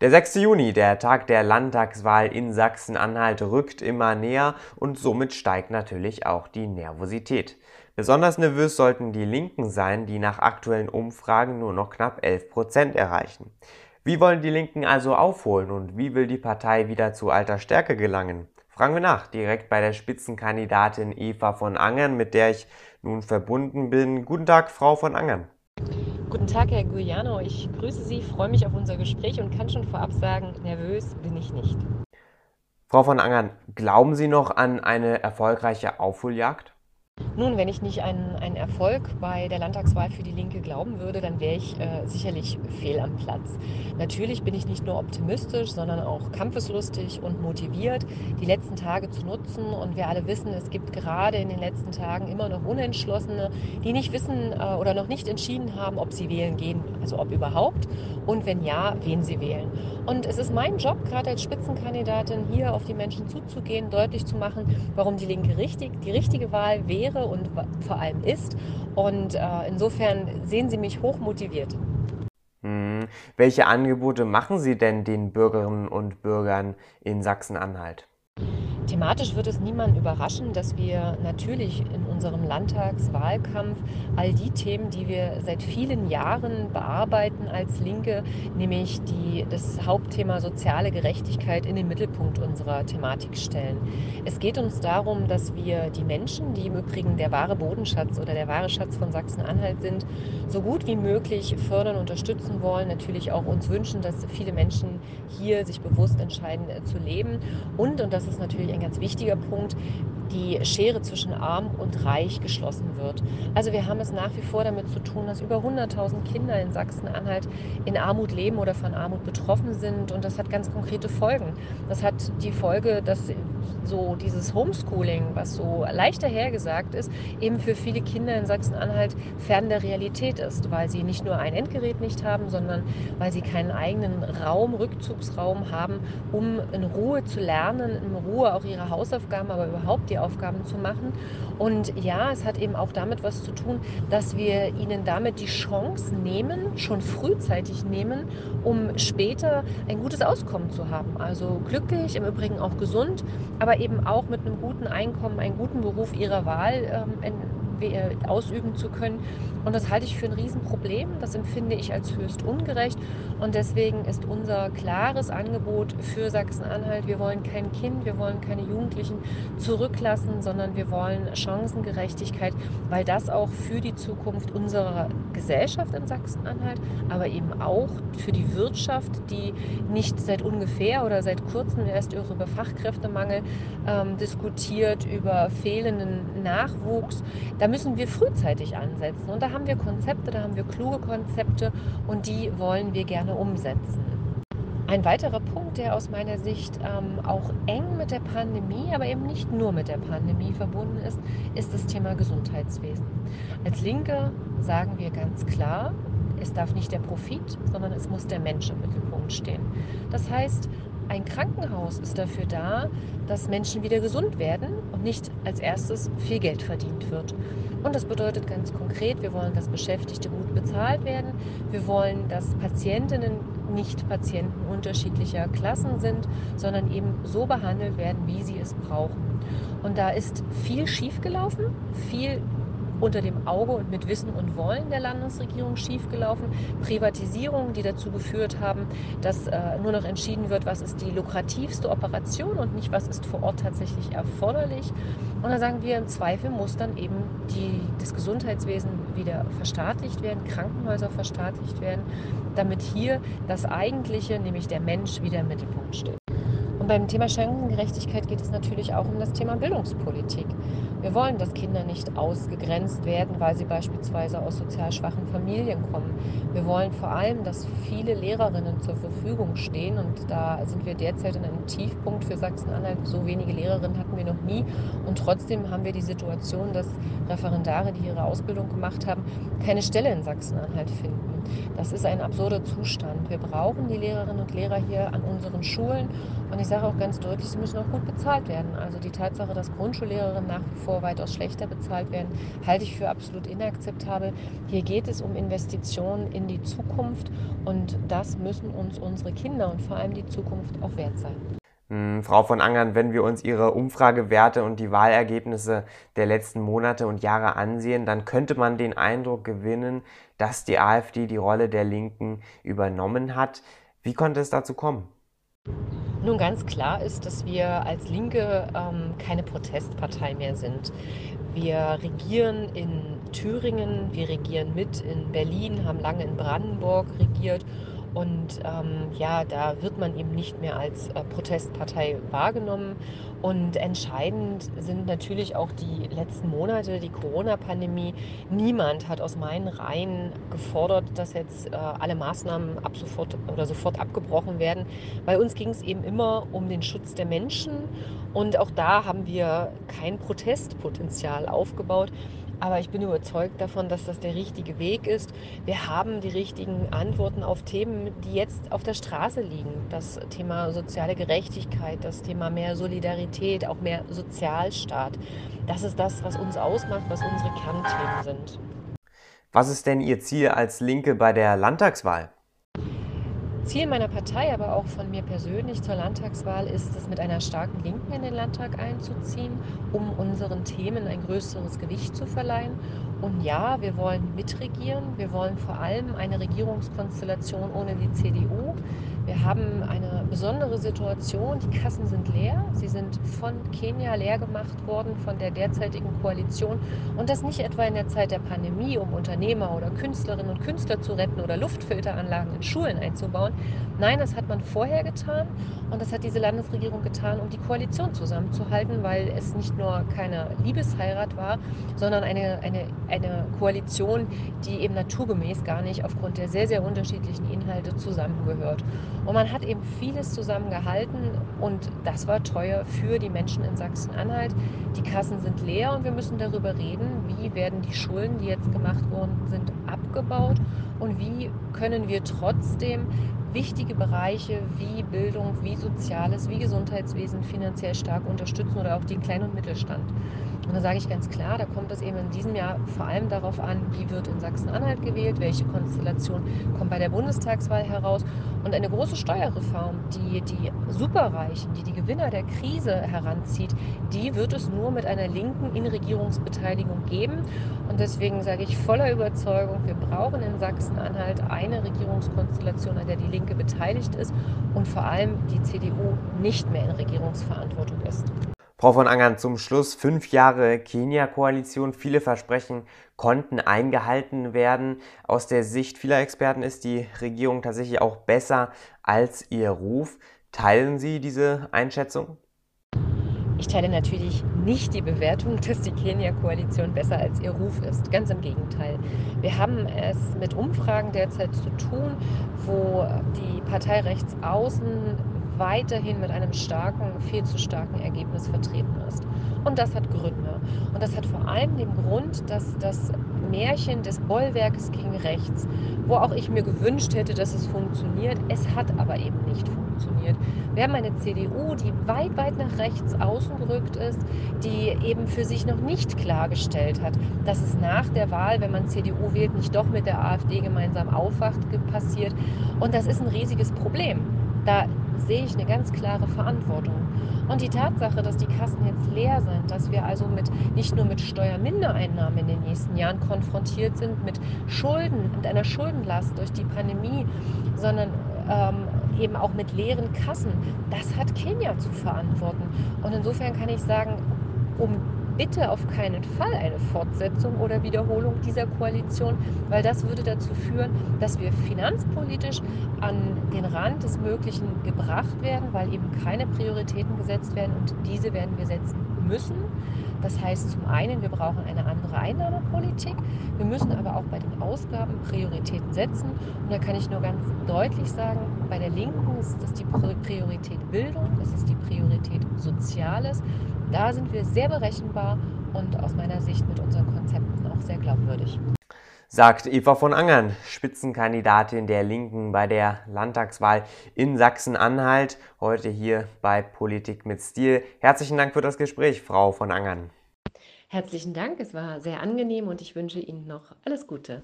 Der 6. Juni, der Tag der Landtagswahl in Sachsen-Anhalt, rückt immer näher und somit steigt natürlich auch die Nervosität. Besonders nervös sollten die Linken sein, die nach aktuellen Umfragen nur noch knapp 11 Prozent erreichen. Wie wollen die Linken also aufholen und wie will die Partei wieder zu alter Stärke gelangen? Fragen wir nach, direkt bei der Spitzenkandidatin Eva von Angern, mit der ich nun verbunden bin. Guten Tag, Frau von Angern. Guten Tag, Herr Gugliano. Ich grüße Sie, freue mich auf unser Gespräch und kann schon vorab sagen, nervös bin ich nicht. Frau von Angern, glauben Sie noch an eine erfolgreiche Aufholjagd? Nun, wenn ich nicht an einen Erfolg bei der Landtagswahl für die Linke glauben würde, dann wäre ich äh, sicherlich fehl am Platz. Natürlich bin ich nicht nur optimistisch, sondern auch kampfeslustig und motiviert, die letzten Tage zu nutzen. Und wir alle wissen, es gibt gerade in den letzten Tagen immer noch Unentschlossene, die nicht wissen äh, oder noch nicht entschieden haben, ob sie wählen gehen, also ob überhaupt und wenn ja, wen sie wählen. Und es ist mein Job, gerade als Spitzenkandidatin hier auf die Menschen zuzugehen, deutlich zu machen, warum die Linke richtig, die richtige Wahl wäre und vor allem ist. Und äh, insofern sehen Sie mich hoch motiviert. Hm. Welche Angebote machen Sie denn den Bürgerinnen und Bürgern in Sachsen-Anhalt? Thematisch wird es niemanden überraschen, dass wir natürlich in unserem Landtagswahlkampf all die Themen, die wir seit vielen Jahren bearbeiten als Linke, nämlich die, das Hauptthema soziale Gerechtigkeit in den Mittelpunkt unserer Thematik stellen. Es geht uns darum, dass wir die Menschen, die im Übrigen der wahre Bodenschatz oder der wahre Schatz von Sachsen-Anhalt sind, so gut wie möglich fördern, unterstützen wollen. Natürlich auch uns wünschen, dass viele Menschen hier sich bewusst entscheiden äh, zu leben. Und, und das ist natürlich ein ein ganz wichtiger Punkt, die Schere zwischen arm und reich geschlossen wird. Also wir haben es nach wie vor damit zu tun, dass über 100.000 Kinder in Sachsen-Anhalt in Armut leben oder von Armut betroffen sind und das hat ganz konkrete Folgen. Das hat die Folge, dass so dieses Homeschooling, was so leicht dahergesagt ist, eben für viele Kinder in Sachsen-Anhalt fern der Realität ist, weil sie nicht nur ein Endgerät nicht haben, sondern weil sie keinen eigenen Raum, Rückzugsraum haben, um in Ruhe zu lernen, in Ruhe auch ihre Hausaufgaben, aber überhaupt die Aufgaben zu machen. Und ja, es hat eben auch damit was zu tun, dass wir ihnen damit die Chance nehmen, schon frühzeitig nehmen, um später ein gutes Auskommen zu haben. Also glücklich, im Übrigen auch gesund, aber eben auch mit einem guten Einkommen, einen guten Beruf ihrer Wahl ähm, ausüben zu können. Und das halte ich für ein Riesenproblem. Das empfinde ich als höchst ungerecht. Und deswegen ist unser klares Angebot für Sachsen-Anhalt, wir wollen kein Kind, wir wollen keine Jugendlichen zurücklassen, sondern wir wollen Chancengerechtigkeit, weil das auch für die Zukunft unserer Gesellschaft in Sachsen-Anhalt, aber eben auch für die Wirtschaft, die nicht seit ungefähr oder seit kurzem erst über Fachkräftemangel ähm, diskutiert, über fehlenden Nachwuchs. Da müssen wir frühzeitig ansetzen. Und da haben wir Konzepte, da haben wir kluge Konzepte und die wollen wir gerne umsetzen. Ein weiterer Punkt, der aus meiner Sicht ähm, auch eng mit der Pandemie, aber eben nicht nur mit der Pandemie verbunden ist, ist das Thema Gesundheitswesen. Als Linke sagen wir ganz klar, es darf nicht der Profit, sondern es muss der Mensch im Mittelpunkt stehen. Das heißt, ein Krankenhaus ist dafür da, dass Menschen wieder gesund werden und nicht als erstes viel Geld verdient wird. Und das bedeutet ganz konkret, wir wollen, dass Beschäftigte gut bezahlt werden. Wir wollen, dass Patientinnen nicht Patienten unterschiedlicher Klassen sind, sondern eben so behandelt werden, wie sie es brauchen. Und da ist viel schiefgelaufen, viel unter dem Auge und mit Wissen und Wollen der Landesregierung schiefgelaufen. Privatisierungen, die dazu geführt haben, dass äh, nur noch entschieden wird, was ist die lukrativste Operation und nicht, was ist vor Ort tatsächlich erforderlich. Und dann sagen wir, im Zweifel muss dann eben die, das Gesundheitswesen wieder verstaatlicht werden, Krankenhäuser verstaatlicht werden, damit hier das Eigentliche, nämlich der Mensch, wieder im Mittelpunkt steht. Und beim Thema Chancengerechtigkeit geht es natürlich auch um das Thema Bildungspolitik. Wir wollen, dass Kinder nicht ausgegrenzt werden, weil sie beispielsweise aus sozial schwachen Familien kommen. Wir wollen vor allem, dass viele Lehrerinnen zur Verfügung stehen. Und da sind wir derzeit in einem Tiefpunkt für Sachsen-Anhalt. So wenige Lehrerinnen hatten wir noch nie. Und trotzdem haben wir die Situation, dass Referendare, die ihre Ausbildung gemacht haben, keine Stelle in Sachsen-Anhalt finden. Das ist ein absurder Zustand. Wir brauchen die Lehrerinnen und Lehrer hier an unseren Schulen. Und ich sage auch ganz deutlich, sie müssen auch gut bezahlt werden. Also die Tatsache, dass Grundschullehrerinnen nach wie vor weitaus schlechter bezahlt werden, halte ich für absolut inakzeptabel. Hier geht es um Investitionen in die Zukunft und das müssen uns unsere Kinder und vor allem die Zukunft auch wert sein. Hm, Frau von Angern, wenn wir uns Ihre Umfragewerte und die Wahlergebnisse der letzten Monate und Jahre ansehen, dann könnte man den Eindruck gewinnen, dass die AfD die Rolle der Linken übernommen hat. Wie konnte es dazu kommen? Nun ganz klar ist, dass wir als Linke ähm, keine Protestpartei mehr sind. Wir regieren in Thüringen, wir regieren mit in Berlin, haben lange in Brandenburg regiert und ähm, ja, da wird man eben nicht mehr als äh, Protestpartei wahrgenommen. Und entscheidend sind natürlich auch die letzten Monate, die Corona-Pandemie. Niemand hat aus meinen Reihen gefordert, dass jetzt äh, alle Maßnahmen ab sofort oder sofort abgebrochen werden. Bei uns ging es eben immer um den Schutz der Menschen. Und auch da haben wir kein Protestpotenzial aufgebaut. Aber ich bin überzeugt davon, dass das der richtige Weg ist. Wir haben die richtigen Antworten auf Themen, die jetzt auf der Straße liegen. Das Thema soziale Gerechtigkeit, das Thema mehr Solidarität, auch mehr Sozialstaat. Das ist das, was uns ausmacht, was unsere Kernthemen sind. Was ist denn Ihr Ziel als Linke bei der Landtagswahl? Ziel meiner Partei, aber auch von mir persönlich zur Landtagswahl ist es, mit einer starken Linken in den Landtag einzuziehen, um unseren Themen ein größeres Gewicht zu verleihen. Und ja, wir wollen mitregieren. Wir wollen vor allem eine Regierungskonstellation ohne die CDU. Wir haben eine besondere Situation. Die Kassen sind leer. Sie sind von Kenia leer gemacht worden, von der derzeitigen Koalition. Und das nicht etwa in der Zeit der Pandemie, um Unternehmer oder Künstlerinnen und Künstler zu retten oder Luftfilteranlagen in Schulen einzubauen. Nein, das hat man vorher getan. Und das hat diese Landesregierung getan, um die Koalition zusammenzuhalten, weil es nicht nur keine Liebesheirat war, sondern eine, eine, eine Koalition, die eben naturgemäß gar nicht aufgrund der sehr, sehr unterschiedlichen Inhalte zusammengehört. Und man hat eben vieles zusammengehalten und das war teuer für die Menschen in Sachsen-Anhalt. Die Kassen sind leer und wir müssen darüber reden, wie werden die Schulden, die jetzt gemacht worden sind, abgebaut und wie können wir trotzdem wichtige Bereiche wie Bildung, wie Soziales, wie Gesundheitswesen finanziell stark unterstützen oder auch den Klein- und Mittelstand. Und da sage ich ganz klar, da kommt es eben in diesem Jahr vor allem darauf an, wie wird in Sachsen-Anhalt gewählt, welche Konstellation kommt bei der Bundestagswahl heraus. Und eine große Steuerreform, die die Superreichen, die die Gewinner der Krise heranzieht, die wird es nur mit einer linken Inregierungsbeteiligung geben. Und deswegen sage ich voller Überzeugung, wir brauchen in Sachsen-Anhalt eine Regierungskonstellation, an der die Linke beteiligt ist und vor allem die CDU nicht mehr in Regierungsverantwortung ist. Frau von Angern, zum Schluss fünf Jahre Kenia-Koalition. Viele Versprechen konnten eingehalten werden. Aus der Sicht vieler Experten ist die Regierung tatsächlich auch besser als ihr Ruf. Teilen Sie diese Einschätzung? Ich teile natürlich nicht die Bewertung, dass die Kenia-Koalition besser als ihr Ruf ist. Ganz im Gegenteil. Wir haben es mit Umfragen derzeit zu tun, wo die Partei rechts außen weiterhin mit einem starken, viel zu starken Ergebnis vertreten ist. Und das hat Gründe. Und das hat vor allem den Grund, dass das Märchen des Bollwerkes gegen rechts, wo auch ich mir gewünscht hätte, dass es funktioniert, es hat aber eben nicht funktioniert. Wir haben eine CDU, die weit, weit nach rechts außen gerückt ist, die eben für sich noch nicht klargestellt hat, dass es nach der Wahl, wenn man CDU wählt, nicht doch mit der AfD gemeinsam aufwacht passiert. Und das ist ein riesiges Problem. Da sehe ich eine ganz klare Verantwortung. Und die Tatsache, dass die Kassen jetzt leer sind, dass wir also mit, nicht nur mit Steuermindereinnahmen in den nächsten Jahren konfrontiert sind, mit Schulden und einer Schuldenlast durch die Pandemie, sondern ähm, eben auch mit leeren Kassen, das hat Kenia zu verantworten. Und insofern kann ich sagen, um bitte auf keinen Fall eine Fortsetzung oder Wiederholung dieser Koalition, weil das würde dazu führen, dass wir finanzpolitisch an den Rand des Möglichen gebracht werden, weil eben keine Prioritäten gesetzt werden und diese werden wir setzen müssen. Das heißt zum einen, wir brauchen eine andere Einnahmepolitik, wir müssen aber auch bei den Ausgaben Prioritäten setzen. Und da kann ich nur ganz deutlich sagen, bei der Linken ist das die Priorität Bildung, das ist die Priorität Soziales da sind wir sehr berechenbar und aus meiner Sicht mit unseren Konzepten auch sehr glaubwürdig. sagt Eva von Angern, Spitzenkandidatin der Linken bei der Landtagswahl in Sachsen-Anhalt, heute hier bei Politik mit Stil. Herzlichen Dank für das Gespräch, Frau von Angern. Herzlichen Dank, es war sehr angenehm und ich wünsche Ihnen noch alles Gute.